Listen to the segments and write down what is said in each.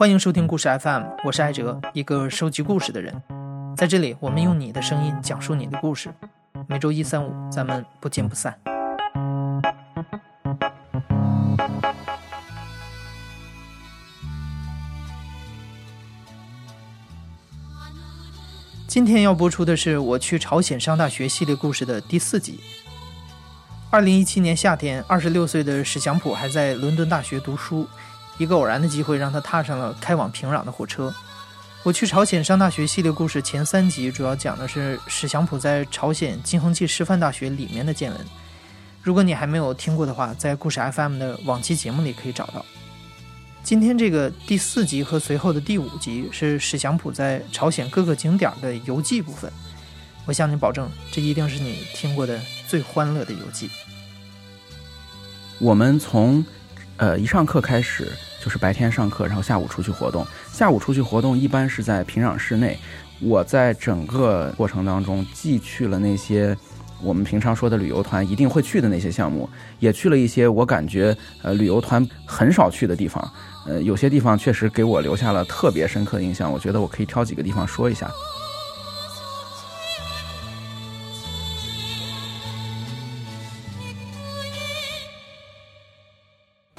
欢迎收听故事 FM，我是艾哲，一个收集故事的人。在这里，我们用你的声音讲述你的故事。每周一、三、五，咱们不见不散。今天要播出的是我去朝鲜上大学系列故事的第四集。二零一七年夏天，二十六岁的史祥普还在伦敦大学读书。一个偶然的机会让他踏上了开往平壤的火车。我去朝鲜上大学系列故事前三集主要讲的是史祥普在朝鲜金恒济师范大学里面的见闻。如果你还没有听过的话，在故事 FM 的往期节目里可以找到。今天这个第四集和随后的第五集是史祥普在朝鲜各个景点的游记部分。我向你保证，这一定是你听过的最欢乐的游记。我们从呃一上课开始就是白天上课，然后下午出去活动。下午出去活动一般是在平壤市内。我在整个过程当中，既去了那些我们平常说的旅游团一定会去的那些项目，也去了一些我感觉呃旅游团很少去的地方。呃，有些地方确实给我留下了特别深刻的印象。我觉得我可以挑几个地方说一下。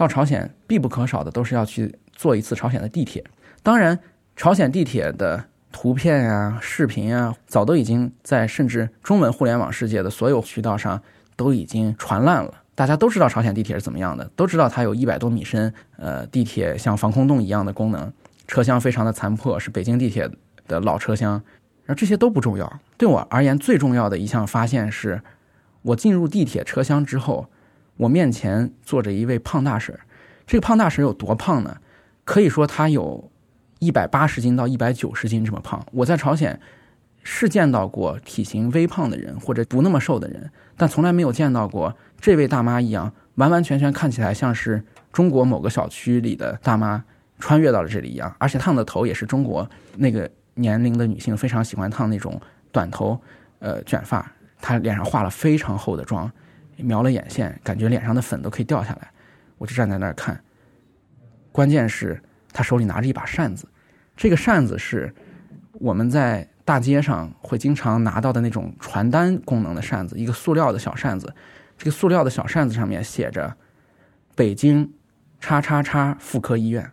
到朝鲜必不可少的都是要去坐一次朝鲜的地铁。当然，朝鲜地铁的图片呀、视频呀，早都已经在甚至中文互联网世界的所有渠道上都已经传烂了。大家都知道朝鲜地铁是怎么样的，都知道它有一百多米深，呃，地铁像防空洞一样的功能，车厢非常的残破，是北京地铁的老车厢。然后这些都不重要，对我而言最重要的一项发现是，我进入地铁车厢之后，我面前坐着一位胖大婶。这个胖大婶有多胖呢？可以说她有一百八十斤到一百九十斤这么胖。我在朝鲜是见到过体型微胖的人或者不那么瘦的人，但从来没有见到过。这位大妈一样，完完全全看起来像是中国某个小区里的大妈穿越到了这里一样，而且烫的头也是中国那个年龄的女性非常喜欢烫那种短头，呃，卷发。她脸上化了非常厚的妆，瞄了眼线，感觉脸上的粉都可以掉下来。我就站在那儿看。关键是他手里拿着一把扇子，这个扇子是我们在大街上会经常拿到的那种传单功能的扇子，一个塑料的小扇子。这个塑料的小扇子上面写着“北京叉叉叉妇科医院”，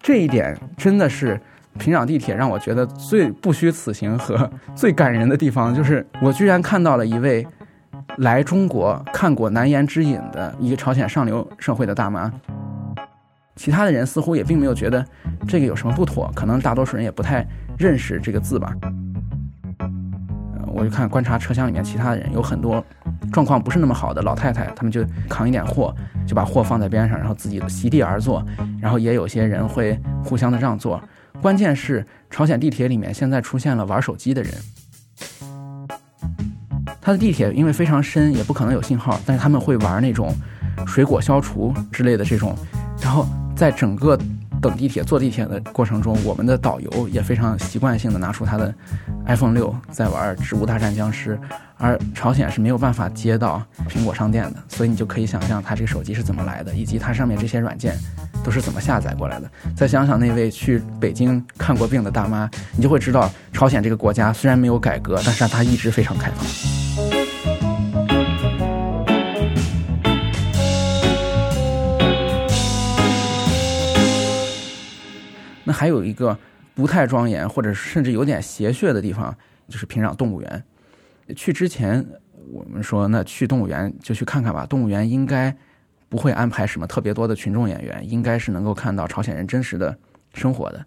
这一点真的是平壤地铁让我觉得最不虚此行和最感人的地方，就是我居然看到了一位来中国看过《难言之隐》的一个朝鲜上流社会的大妈。其他的人似乎也并没有觉得这个有什么不妥，可能大多数人也不太认识这个字吧。我就看观察车厢里面其他的人，有很多状况不是那么好的老太太，他们就扛一点货，就把货放在边上，然后自己席地而坐。然后也有些人会互相的让座。关键是朝鲜地铁里面现在出现了玩手机的人。它的地铁因为非常深，也不可能有信号，但是他们会玩那种水果消除之类的这种。然后在整个等地铁、坐地铁的过程中，我们的导游也非常习惯性的拿出他的。iPhone 六在玩《植物大战僵尸》，而朝鲜是没有办法接到苹果商店的，所以你就可以想象它这个手机是怎么来的，以及它上面这些软件都是怎么下载过来的。再想想那位去北京看过病的大妈，你就会知道，朝鲜这个国家虽然没有改革，但是它一直非常开放。还有一个。不太庄严，或者甚至有点邪谑的地方，就是平壤动物园。去之前，我们说那去动物园就去看看吧。动物园应该不会安排什么特别多的群众演员，应该是能够看到朝鲜人真实的生活的。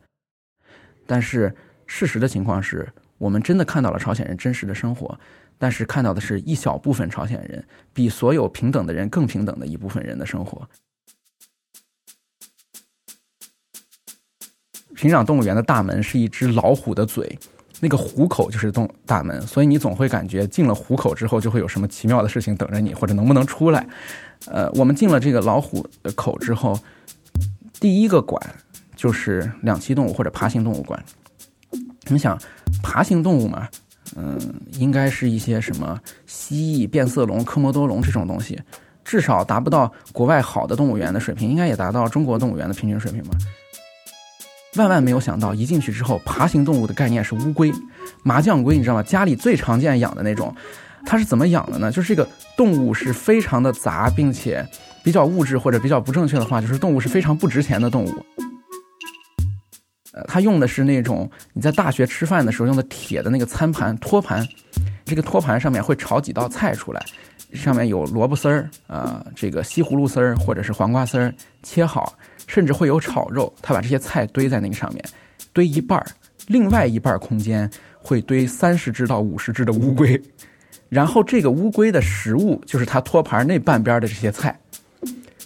但是事实的情况是我们真的看到了朝鲜人真实的生活，但是看到的是一小部分朝鲜人，比所有平等的人更平等的一部分人的生活。平壤动物园的大门是一只老虎的嘴，那个虎口就是动大门，所以你总会感觉进了虎口之后就会有什么奇妙的事情等着你，或者能不能出来。呃，我们进了这个老虎的口之后，第一个馆就是两栖动物或者爬行动物馆。你们想，爬行动物嘛，嗯，应该是一些什么蜥蜴、变色龙、科摩多龙这种东西。至少达不到国外好的动物园的水平，应该也达到中国动物园的平均水平吧。万万没有想到，一进去之后，爬行动物的概念是乌龟，麻将龟，你知道吗？家里最常见养的那种。它是怎么养的呢？就是这个动物是非常的杂，并且比较物质或者比较不正确的话，就是动物是非常不值钱的动物。呃，它用的是那种你在大学吃饭的时候用的铁的那个餐盘托盘，这个托盘上面会炒几道菜出来，上面有萝卜丝儿啊，这个西葫芦丝儿或者是黄瓜丝儿切好，甚至会有炒肉。他把这些菜堆在那个上面，堆一半儿，另外一半儿空间会堆三十只到五十只的乌龟。然后这个乌龟的食物就是它托盘那半边的这些菜，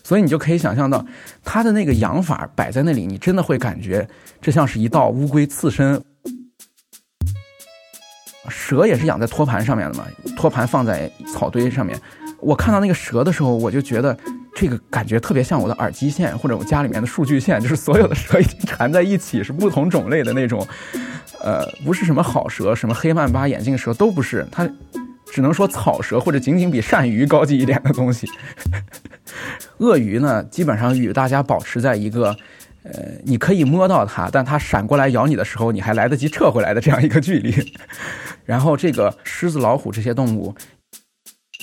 所以你就可以想象到它的那个养法摆在那里，你真的会感觉这像是一道乌龟刺身。蛇也是养在托盘上面的嘛，托盘放在草堆上面。我看到那个蛇的时候，我就觉得这个感觉特别像我的耳机线或者我家里面的数据线，就是所有的蛇已经缠在一起，是不同种类的那种，呃，不是什么好蛇，什么黑曼巴眼镜蛇都不是，它。只能说草蛇或者仅仅比鳝鱼高级一点的东西。鳄鱼呢，基本上与大家保持在一个，呃，你可以摸到它，但它闪过来咬你的时候，你还来得及撤回来的这样一个距离。然后这个狮子、老虎这些动物，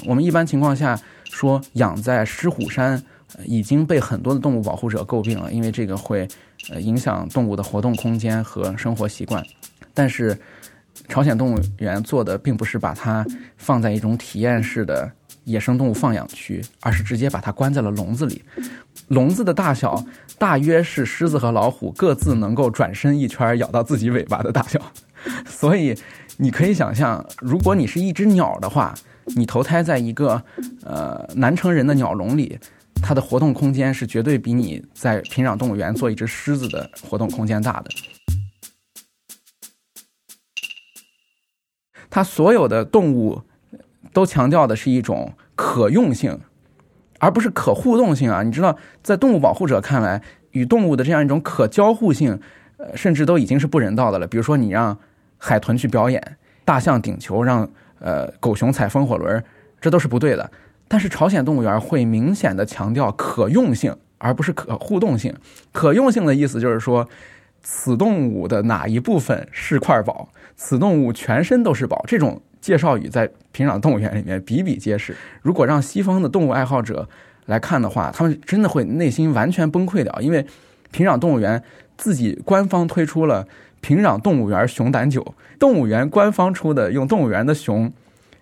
我们一般情况下说养在狮虎山，已经被很多的动物保护者诟病了，因为这个会呃影响动物的活动空间和生活习惯。但是。朝鲜动物园做的并不是把它放在一种体验式的野生动物放养区，而是直接把它关在了笼子里。笼子的大小大约是狮子和老虎各自能够转身一圈咬到自己尾巴的大小。所以你可以想象，如果你是一只鸟的话，你投胎在一个呃南城人的鸟笼里，它的活动空间是绝对比你在平壤动物园做一只狮子的活动空间大的。它所有的动物都强调的是一种可用性，而不是可互动性啊！你知道，在动物保护者看来，与动物的这样一种可交互性，呃，甚至都已经是不人道的了。比如说，你让海豚去表演，大象顶球，让呃狗熊踩风火轮，这都是不对的。但是朝鲜动物园会明显的强调可用性，而不是可互动性。可用性的意思就是说。此动物的哪一部分是块宝？此动物全身都是宝。这种介绍语在平壤动物园里面比比皆是。如果让西方的动物爱好者来看的话，他们真的会内心完全崩溃掉，因为平壤动物园自己官方推出了平壤动物园熊胆酒，动物园官方出的用动物园的熊，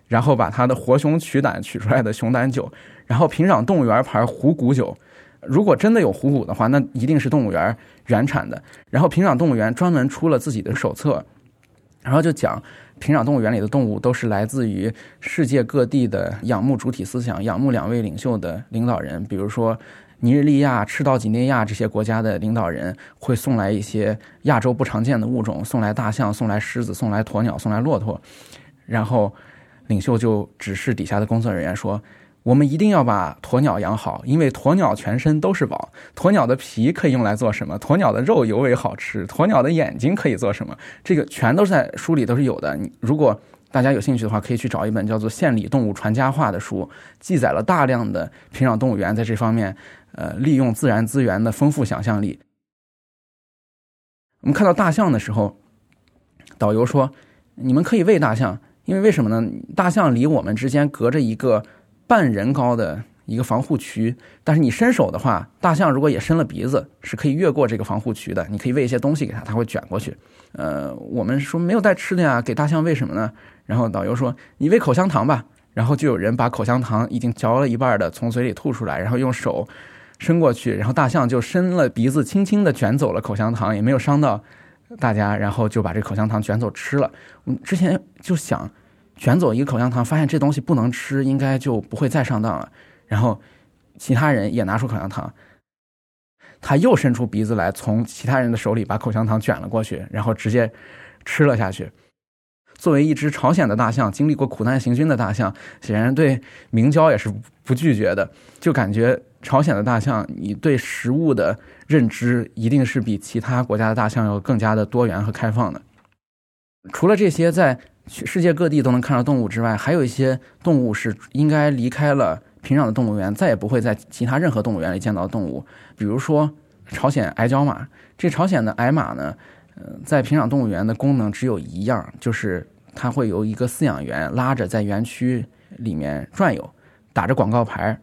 然后把它的活熊取胆取出来的熊胆酒，然后平壤动物园牌虎骨酒。如果真的有虎骨的话，那一定是动物园原产的。然后平壤动物园专门出了自己的手册，然后就讲平壤动物园里的动物都是来自于世界各地的仰慕主体思想、仰慕两位领袖的领导人，比如说尼日利亚、赤道几内亚这些国家的领导人会送来一些亚洲不常见的物种，送来大象、送来狮子、送来鸵鸟、送来骆驼，然后领袖就指示底下的工作人员说。我们一定要把鸵鸟养好，因为鸵鸟全身都是宝。鸵鸟的皮可以用来做什么？鸵鸟的肉尤为好吃。鸵鸟的眼睛可以做什么？这个全都是在书里都是有的。如果大家有兴趣的话，可以去找一本叫做《献礼动物传家话》的书，记载了大量的平壤动物园在这方面，呃，利用自然资源的丰富想象力。我们看到大象的时候，导游说：“你们可以喂大象，因为为什么呢？大象离我们之间隔着一个。”半人高的一个防护区，但是你伸手的话，大象如果也伸了鼻子，是可以越过这个防护区的。你可以喂一些东西给它，它会卷过去。呃，我们说没有带吃的呀，给大象喂什么呢？然后导游说你喂口香糖吧。然后就有人把口香糖已经嚼了一半的从嘴里吐出来，然后用手伸过去，然后大象就伸了鼻子，轻轻的卷走了口香糖，也没有伤到大家，然后就把这口香糖卷走吃了。我们之前就想。卷走一个口香糖，发现这东西不能吃，应该就不会再上当了。然后其他人也拿出口香糖，他又伸出鼻子来，从其他人的手里把口香糖卷了过去，然后直接吃了下去。作为一只朝鲜的大象，经历过苦难行军的大象，显然对明胶也是不拒绝的。就感觉朝鲜的大象，你对食物的认知一定是比其他国家的大象要更加的多元和开放的。除了这些，在去世界各地都能看到动物之外，还有一些动物是应该离开了平壤的动物园再也不会在其他任何动物园里见到动物，比如说朝鲜矮角马。这朝鲜的矮马呢，呃，在平壤动物园的功能只有一样，就是它会由一个饲养员拉着在园区里面转悠，打着广告牌。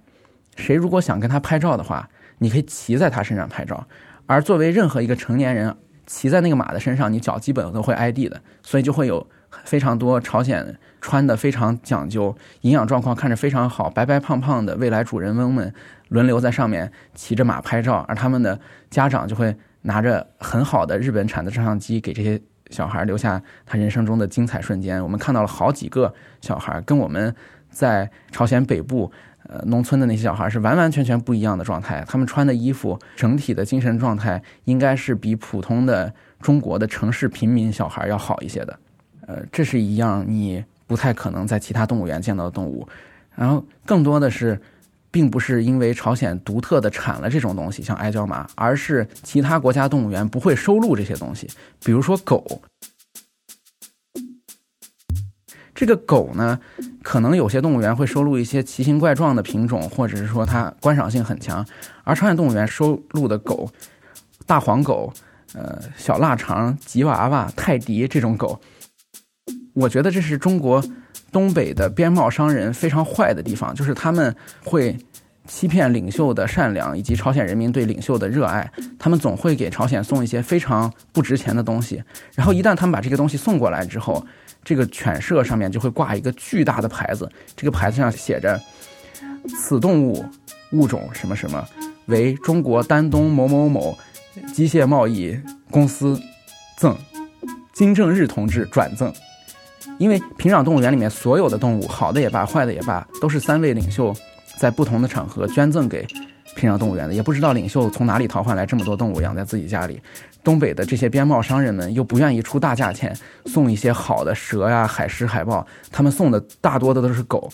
谁如果想跟它拍照的话，你可以骑在它身上拍照。而作为任何一个成年人骑在那个马的身上，你脚基本都会挨地的，所以就会有非常多朝鲜穿的非常讲究、营养状况看着非常好、白白胖胖的未来主人翁们轮流在上面骑着马拍照，而他们的家长就会拿着很好的日本产的照相机给这些小孩留下他人生中的精彩瞬间。我们看到了好几个小孩跟我们在朝鲜北部。呃，农村的那些小孩是完完全全不一样的状态，他们穿的衣服，整体的精神状态应该是比普通的中国的城市平民小孩要好一些的。呃，这是一样你不太可能在其他动物园见到的动物。然后更多的是，并不是因为朝鲜独特的产了这种东西，像矮脚马，而是其他国家动物园不会收录这些东西，比如说狗。这个狗呢，可能有些动物园会收录一些奇形怪状的品种，或者是说它观赏性很强。而朝鲜动物园收录的狗，大黄狗、呃小腊肠、吉娃娃、泰迪这种狗，我觉得这是中国东北的边贸商人非常坏的地方，就是他们会欺骗领袖的善良以及朝鲜人民对领袖的热爱，他们总会给朝鲜送一些非常不值钱的东西，然后一旦他们把这个东西送过来之后。这个犬舍上面就会挂一个巨大的牌子，这个牌子上写着：“此动物物种什么什么为中国丹东某某某机械贸易公司赠，金正日同志转赠。”因为平壤动物园里面所有的动物，好的也罢，坏的也罢，都是三位领袖在不同的场合捐赠给平壤动物园的，也不知道领袖从哪里淘换来这么多动物养在自己家里。东北的这些边贸商人们又不愿意出大价钱送一些好的蛇呀、海狮、海豹，他们送的大多的都是狗。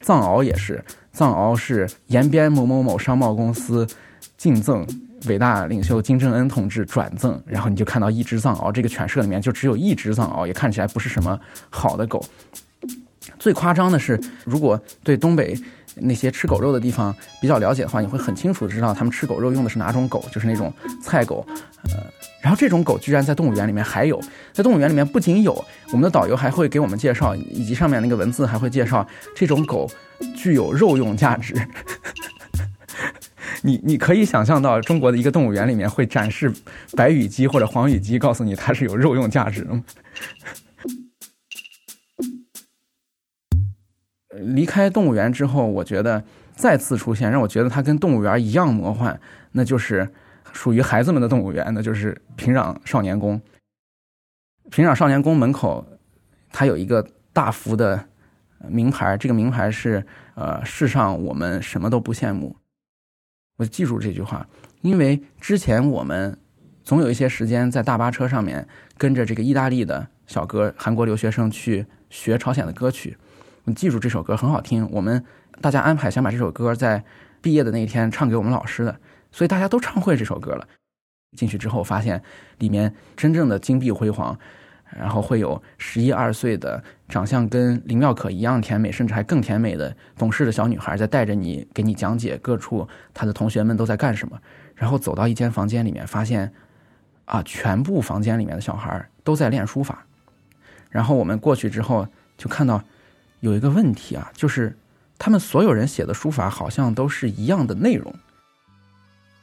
藏獒也是，藏獒是延边某某某商贸公司敬赠伟大领袖金正恩同志转赠，然后你就看到一只藏獒，这个犬舍里面就只有一只藏獒，也看起来不是什么好的狗。最夸张的是，如果对东北。那些吃狗肉的地方比较了解的话，你会很清楚的知道他们吃狗肉用的是哪种狗，就是那种菜狗。呃，然后这种狗居然在动物园里面还有，在动物园里面不仅有，我们的导游还会给我们介绍，以及上面那个文字还会介绍这种狗具有肉用价值。你你可以想象到中国的一个动物园里面会展示白羽鸡或者黄羽鸡，告诉你它是有肉用价值的吗？离开动物园之后，我觉得再次出现让我觉得它跟动物园一样魔幻，那就是属于孩子们的动物园，那就是平壤少年宫。平壤少年宫门口，它有一个大幅的名牌，这个名牌是“呃，世上我们什么都不羡慕”。记住这句话，因为之前我们总有一些时间在大巴车上面跟着这个意大利的小哥、韩国留学生去学朝鲜的歌曲。你记住这首歌很好听，我们大家安排想把这首歌在毕业的那一天唱给我们老师的，所以大家都唱会这首歌了。进去之后发现里面真正的金碧辉煌，然后会有十一二岁的长相跟林妙可一样甜美，甚至还更甜美的懂事的小女孩在带着你给你讲解各处她的同学们都在干什么。然后走到一间房间里面，发现啊，全部房间里面的小孩都在练书法。然后我们过去之后就看到。有一个问题啊，就是他们所有人写的书法好像都是一样的内容。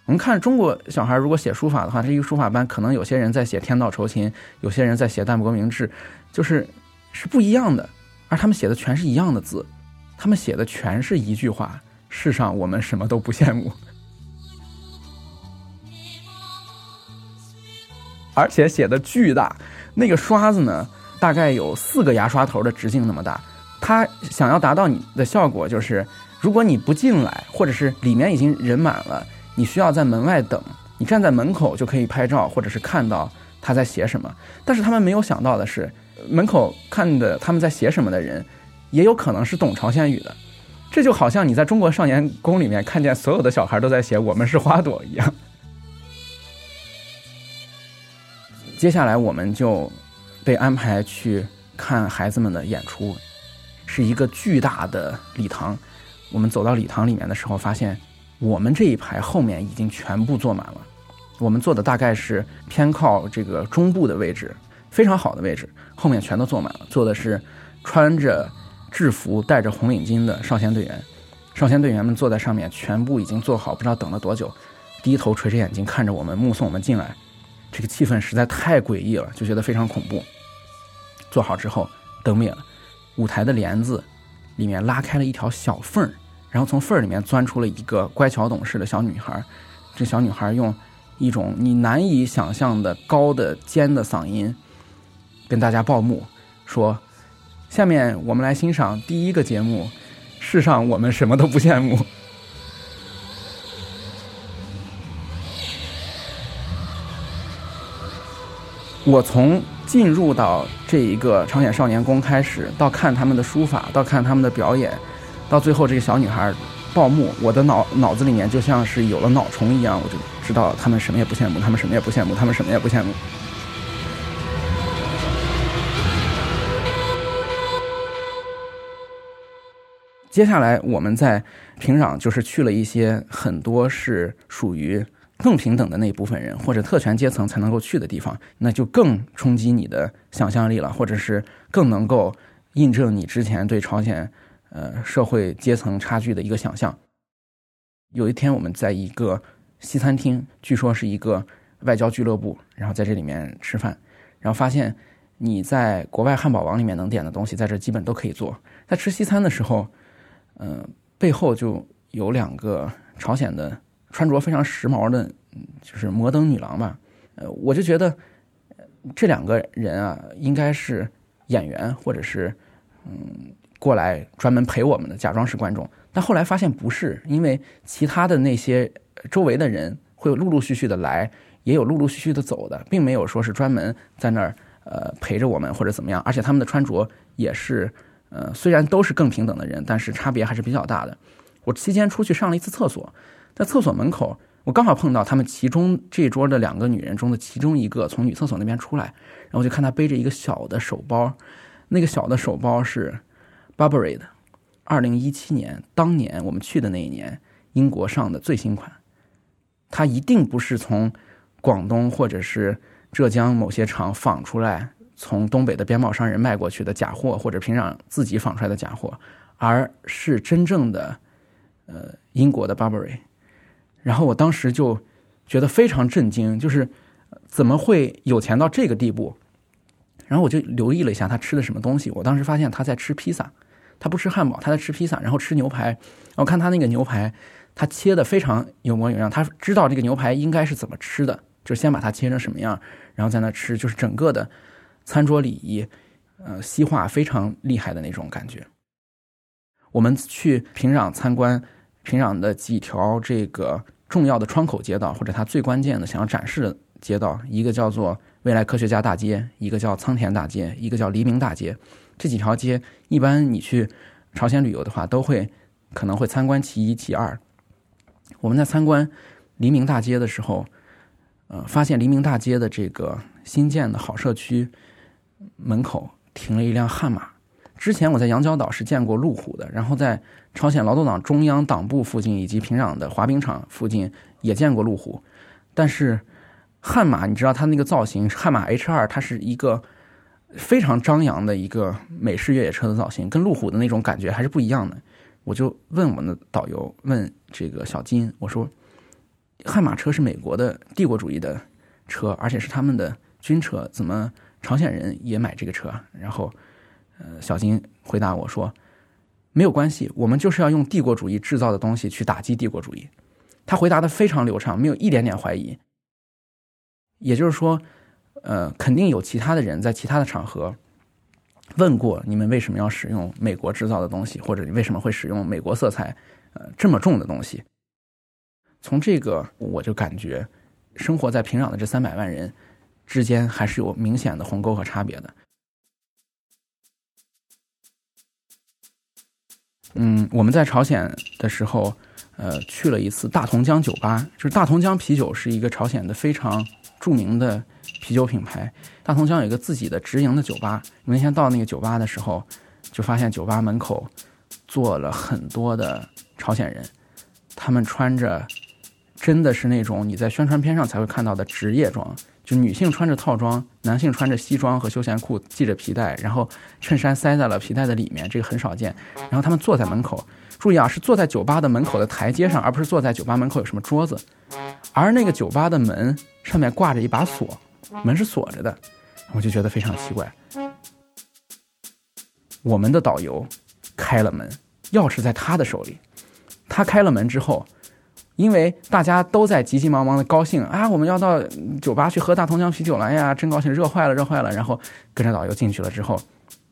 我们看中国小孩如果写书法的话，这一个书法班可能有些人在写天道酬勤，有些人在写淡泊明志，就是是不一样的。而他们写的全是一样的字，他们写的全是一句话：世上我们什么都不羡慕。而且写的巨大，那个刷子呢，大概有四个牙刷头的直径那么大。他想要达到你的效果，就是如果你不进来，或者是里面已经人满了，你需要在门外等，你站在门口就可以拍照，或者是看到他在写什么。但是他们没有想到的是，门口看的他们在写什么的人，也有可能是懂朝鲜语的。这就好像你在中国少年宫里面看见所有的小孩都在写“我们是花朵”一样。接下来我们就被安排去看孩子们的演出。是一个巨大的礼堂，我们走到礼堂里面的时候，发现我们这一排后面已经全部坐满了。我们坐的大概是偏靠这个中部的位置，非常好的位置，后面全都坐满了。坐的是穿着制服、戴着红领巾的少先队员。少先队员们坐在上面，全部已经坐好，不知道等了多久，低头垂着眼睛看着我们，目送我们进来。这个气氛实在太诡异了，就觉得非常恐怖。坐好之后，灯灭了，舞台的帘子里面拉开了一条小缝儿，然后从缝儿里面钻出了一个乖巧懂事的小女孩。这小女孩用一种你难以想象的高的尖的嗓音跟大家报幕，说：“下面我们来欣赏第一个节目。世上我们什么都不羡慕。”我从进入到这一个朝鲜少年宫开始，到看他们的书法，到看他们的表演，到最后这个小女孩报幕，我的脑脑子里面就像是有了脑虫一样，我就知道他们什么也不羡慕，他们什么也不羡慕，他们什么也不羡慕。接下来我们在平壤就是去了一些很多是属于。更平等的那一部分人，或者特权阶层才能够去的地方，那就更冲击你的想象力了，或者是更能够印证你之前对朝鲜呃社会阶层差距的一个想象。有一天我们在一个西餐厅，据说是一个外交俱乐部，然后在这里面吃饭，然后发现你在国外汉堡王里面能点的东西，在这基本都可以做。在吃西餐的时候，嗯，背后就有两个朝鲜的。穿着非常时髦的，就是摩登女郎吧。呃，我就觉得这两个人啊，应该是演员，或者是嗯过来专门陪我们的，假装是观众。但后来发现不是，因为其他的那些周围的人会陆陆续续的来，也有陆陆续续的走的，并没有说是专门在那儿呃陪着我们或者怎么样。而且他们的穿着也是呃，虽然都是更平等的人，但是差别还是比较大的。我期间出去上了一次厕所。在厕所门口，我刚好碰到他们其中这桌的两个女人中的其中一个从女厕所那边出来，然后我就看她背着一个小的手包，那个小的手包是 Burberry 的，二零一七年当年我们去的那一年英国上的最新款，它一定不是从广东或者是浙江某些厂仿出来，从东北的边贸商人卖过去的假货，或者平壤自己仿出来的假货，而是真正的呃英国的 Burberry。然后我当时就觉得非常震惊，就是怎么会有钱到这个地步？然后我就留意了一下他吃的什么东西。我当时发现他在吃披萨，他不吃汉堡，他在吃披萨，然后吃牛排。我看他那个牛排，他切的非常有模有样，他知道这个牛排应该是怎么吃的，就是先把它切成什么样，然后在那吃，就是整个的餐桌礼仪，呃，西化非常厉害的那种感觉。我们去平壤参观。平壤的几条这个重要的窗口街道，或者它最关键的想要展示的街道，一个叫做未来科学家大街，一个叫仓田大街，一个叫黎明大街。这几条街，一般你去朝鲜旅游的话，都会可能会参观其一、其二。我们在参观黎明大街的时候，呃，发现黎明大街的这个新建的好社区门口停了一辆悍马。之前我在羊角岛是见过路虎的，然后在朝鲜劳动党中央党部附近以及平壤的滑冰场附近也见过路虎，但是悍马，你知道它那个造型，悍马 H 二，它是一个非常张扬的一个美式越野车的造型，跟路虎的那种感觉还是不一样的。我就问我们的导游，问这个小金，我说，悍马车是美国的帝国主义的车，而且是他们的军车，怎么朝鲜人也买这个车？然后。呃，小金回答我说：“没有关系，我们就是要用帝国主义制造的东西去打击帝国主义。”他回答的非常流畅，没有一点点怀疑。也就是说，呃，肯定有其他的人在其他的场合问过你们为什么要使用美国制造的东西，或者你为什么会使用美国色彩呃这么重的东西。从这个我就感觉，生活在平壤的这三百万人之间还是有明显的鸿沟和差别的。嗯，我们在朝鲜的时候，呃，去了一次大同江酒吧。就是大同江啤酒是一个朝鲜的非常著名的啤酒品牌。大同江有一个自己的直营的酒吧。我那天到那个酒吧的时候，就发现酒吧门口坐了很多的朝鲜人，他们穿着真的是那种你在宣传片上才会看到的职业装，就女性穿着套装，男性穿着西装和休闲裤，系着皮带，然后衬衫塞在了皮带的里面，这个很少见。然后他们坐在门口，注意啊，是坐在酒吧的门口的台阶上，而不是坐在酒吧门口有什么桌子。而那个酒吧的门上面挂着一把锁，门是锁着的，我就觉得非常奇怪。我们的导游开了门，钥匙在他的手里。他开了门之后，因为大家都在急急忙忙的高兴啊，我们要到酒吧去喝大同江啤酒了哎呀，真高兴，热坏了，热坏了。然后跟着导游进去了之后，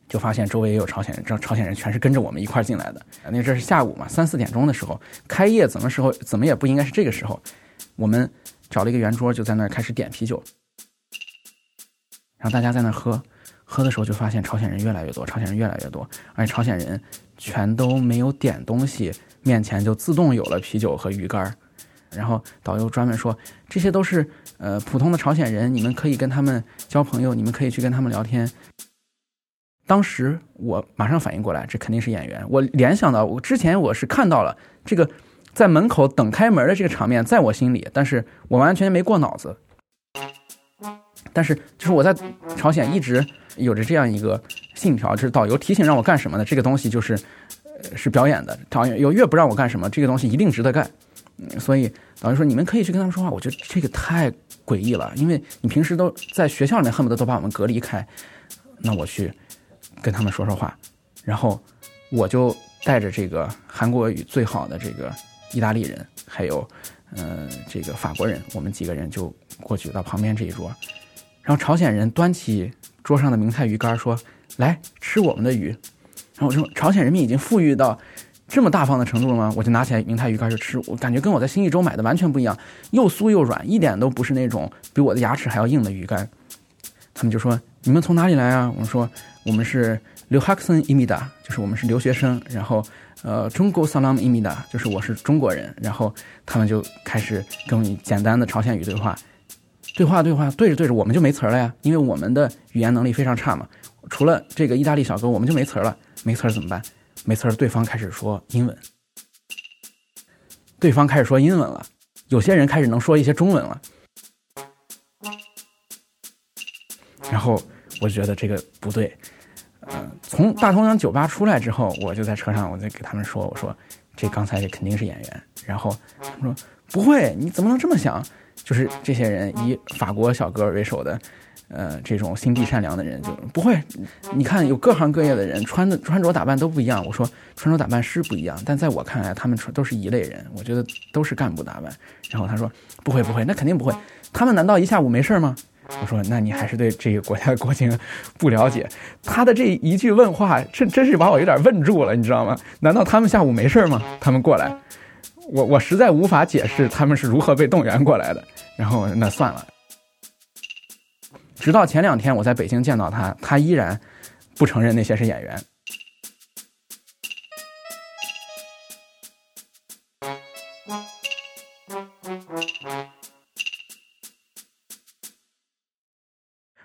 就发现周围也有朝鲜人，这朝鲜人全是跟着我们一块进来的。那这是下午嘛，三四点钟的时候，开业怎么时候怎么也不应该是这个时候。我们找了一个圆桌，就在那儿开始点啤酒，然后大家在那喝。喝的时候就发现朝鲜人越来越多，朝鲜人越来越多，而且朝鲜人全都没有点东西，面前就自动有了啤酒和鱼干然后导游专门说，这些都是呃普通的朝鲜人，你们可以跟他们交朋友，你们可以去跟他们聊天。当时我马上反应过来，这肯定是演员。我联想到，我之前我是看到了这个在门口等开门的这个场面，在我心里，但是我完全没过脑子。但是就是我在朝鲜一直。有着这样一个信条，就是导游提醒让我干什么呢？这个东西就是，呃，是表演的。导游越不让我干什么，这个东西一定值得干。嗯，所以导游说你们可以去跟他们说话。我觉得这个太诡异了，因为你平时都在学校里面恨不得都把我们隔离开。那我去跟他们说说话，然后我就带着这个韩国语最好的这个意大利人，还有呃这个法国人，我们几个人就过去到旁边这一桌，然后朝鲜人端起。桌上的明太鱼干说：“来吃我们的鱼。”然后我说：“朝鲜人民已经富裕到这么大方的程度了吗？”我就拿起来明太鱼干就吃，我感觉跟我在新义州买的完全不一样，又酥又软，一点都不是那种比我的牙齿还要硬的鱼干。他们就说：“你们从哪里来啊？”我说：“我们是留哈克森伊米达，就是我们是留学生。”然后，呃，中国萨拉姆伊米达，就是我是中国人。然后他们就开始跟我简单的朝鲜语对话。对话对话对着对着我们就没词儿了呀，因为我们的语言能力非常差嘛。除了这个意大利小哥，我们就没词儿了。没词儿怎么办？没词儿，对方开始说英文。对方开始说英文了，有些人开始能说一些中文了。然后我觉得这个不对。嗯，从大同江酒吧出来之后，我就在车上，我就给他们说：“我说这刚才这肯定是演员。”然后他们说：“不会，你怎么能这么想？”就是这些人以法国小哥为首的，呃，这种心地善良的人就不会。你看，有各行各业的人，穿的穿着打扮都不一样。我说穿着打扮是不一样，但在我看来，他们穿都是一类人。我觉得都是干部打扮。然后他说不会不会，那肯定不会。他们难道一下午没事儿吗？我说那你还是对这个国家的国情不了解。他的这一句问话，真真是把我有点问住了，你知道吗？难道他们下午没事儿吗？他们过来。我我实在无法解释他们是如何被动员过来的，然后那算了。直到前两天我在北京见到他，他依然不承认那些是演员。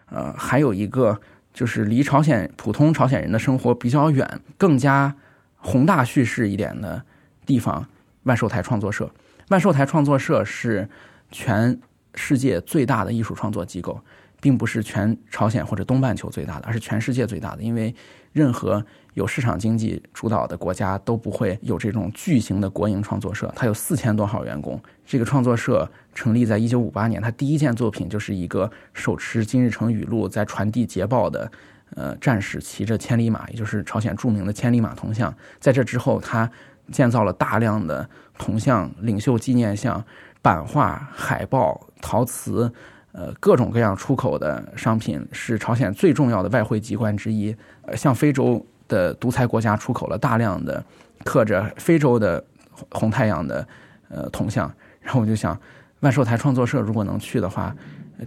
呃，还有一个就是离朝鲜普通朝鲜人的生活比较远、更加宏大叙事一点的地方。万寿台创作社，万寿台创作社是全世界最大的艺术创作机构，并不是全朝鲜或者东半球最大的，而是全世界最大的。因为任何有市场经济主导的国家都不会有这种巨型的国营创作社。它有四千多号员工。这个创作社成立在一九五八年，它第一件作品就是一个手持金日成语录在传递捷报的呃战士骑着千里马，也就是朝鲜著名的千里马铜像。在这之后，它建造了大量的铜像、领袖纪念像、版画、海报、陶瓷，呃，各种各样出口的商品，是朝鲜最重要的外汇机关之一。呃，向非洲的独裁国家出口了大量的刻着非洲的红太阳的呃铜像。然后我就想，万寿台创作社如果能去的话，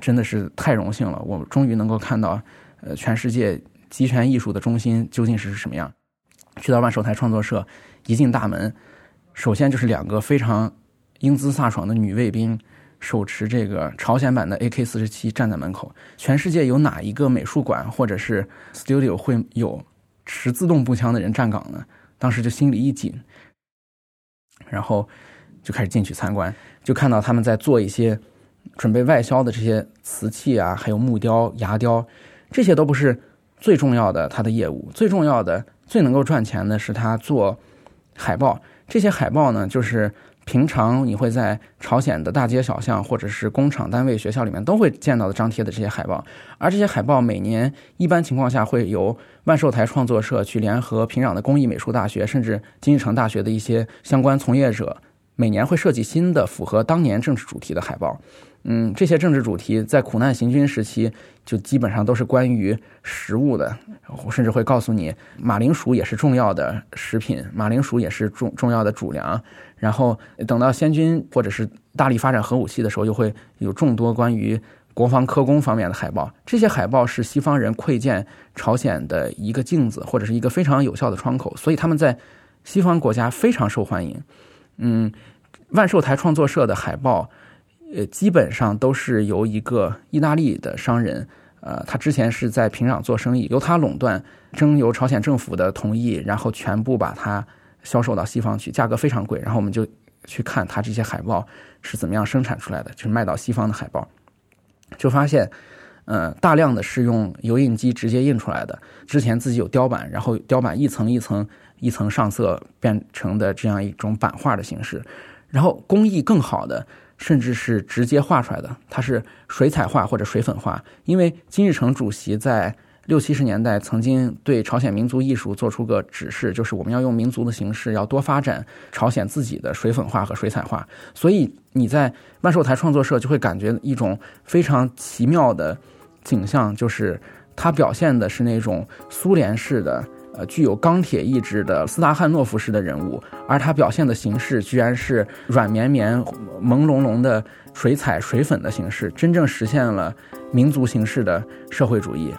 真的是太荣幸了。我终于能够看到，呃，全世界集权艺术的中心究竟是什么样。去到万寿台创作社。一进大门，首先就是两个非常英姿飒爽的女卫兵，手持这个朝鲜版的 AK 四十七站在门口。全世界有哪一个美术馆或者是 studio 会有持自动步枪的人站岗呢？当时就心里一紧，然后就开始进去参观，就看到他们在做一些准备外销的这些瓷器啊，还有木雕、牙雕，这些都不是最重要的他的业务，最重要的、最能够赚钱的是他做海报。这些海报呢，就是平常你会在朝鲜的大街小巷，或者是工厂、单位、学校里面都会见到的张贴的这些海报。而这些海报每年一般情况下会由万寿台创作社去联合平壤的工艺美术大学，甚至金日成大学的一些相关从业者，每年会设计新的符合当年政治主题的海报。嗯，这些政治主题在苦难行军时期就基本上都是关于食物的，甚至会告诉你马铃薯也是重要的食品，马铃薯也是重重要的主粮。然后等到先军或者是大力发展核武器的时候，又会有众多关于国防科工方面的海报。这些海报是西方人窥见朝鲜的一个镜子，或者是一个非常有效的窗口，所以他们在西方国家非常受欢迎。嗯，万寿台创作社的海报。呃，基本上都是由一个意大利的商人，呃，他之前是在平壤做生意，由他垄断，征由朝鲜政府的同意，然后全部把它销售到西方去，价格非常贵。然后我们就去看他这些海报是怎么样生产出来的，就是卖到西方的海报，就发现，呃，大量的是用油印机直接印出来的，之前自己有雕版，然后雕版一层一层一层上色变成的这样一种版画的形式，然后工艺更好的。甚至是直接画出来的，它是水彩画或者水粉画。因为金日成主席在六七十年代曾经对朝鲜民族艺术做出个指示，就是我们要用民族的形式，要多发展朝鲜自己的水粉画和水彩画。所以你在万寿台创作社就会感觉一种非常奇妙的景象，就是它表现的是那种苏联式的。呃，具有钢铁意志的斯大汉诺夫式的人物，而他表现的形式居然是软绵绵、朦胧胧的水彩、水粉的形式，真正实现了民族形式的社会主义。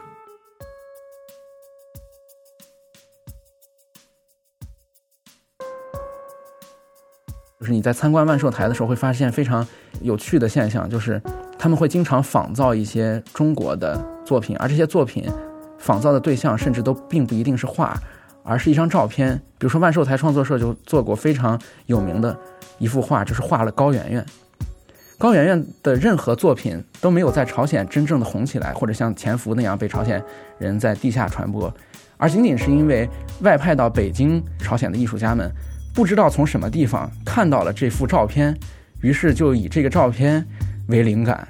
就是你在参观万寿台的时候，会发现非常有趣的现象，就是他们会经常仿造一些中国的作品，而这些作品。仿造的对象甚至都并不一定是画，而是一张照片。比如说万寿台创作社就做过非常有名的一幅画，就是画了高圆圆。高圆圆的任何作品都没有在朝鲜真正的红起来，或者像《潜伏》那样被朝鲜人在地下传播，而仅仅是因为外派到北京朝鲜的艺术家们不知道从什么地方看到了这幅照片，于是就以这个照片为灵感，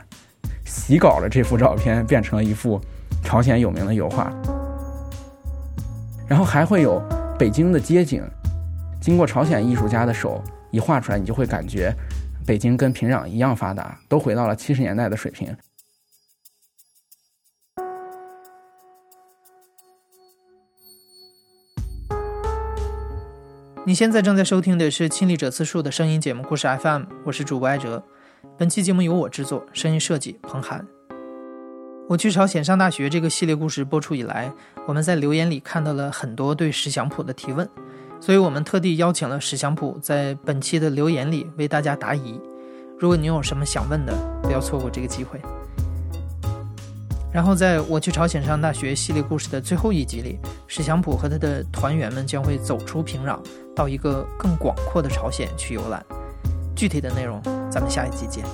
洗稿了这幅照片，变成了一幅。朝鲜有名的油画，然后还会有北京的街景，经过朝鲜艺术家的手一画出来，你就会感觉北京跟平壤一样发达，都回到了七十年代的水平。你现在正在收听的是亲历者自述的声音节目故事 FM，我是主播艾哲，本期节目由我制作，声音设计彭涵。我去朝鲜上大学这个系列故事播出以来，我们在留言里看到了很多对石祥普的提问，所以我们特地邀请了石祥普在本期的留言里为大家答疑。如果你有什么想问的，不要错过这个机会。然后在我去朝鲜上大学系列故事的最后一集里，石祥普和他的团员们将会走出平壤，到一个更广阔的朝鲜去游览。具体的内容，咱们下一集见。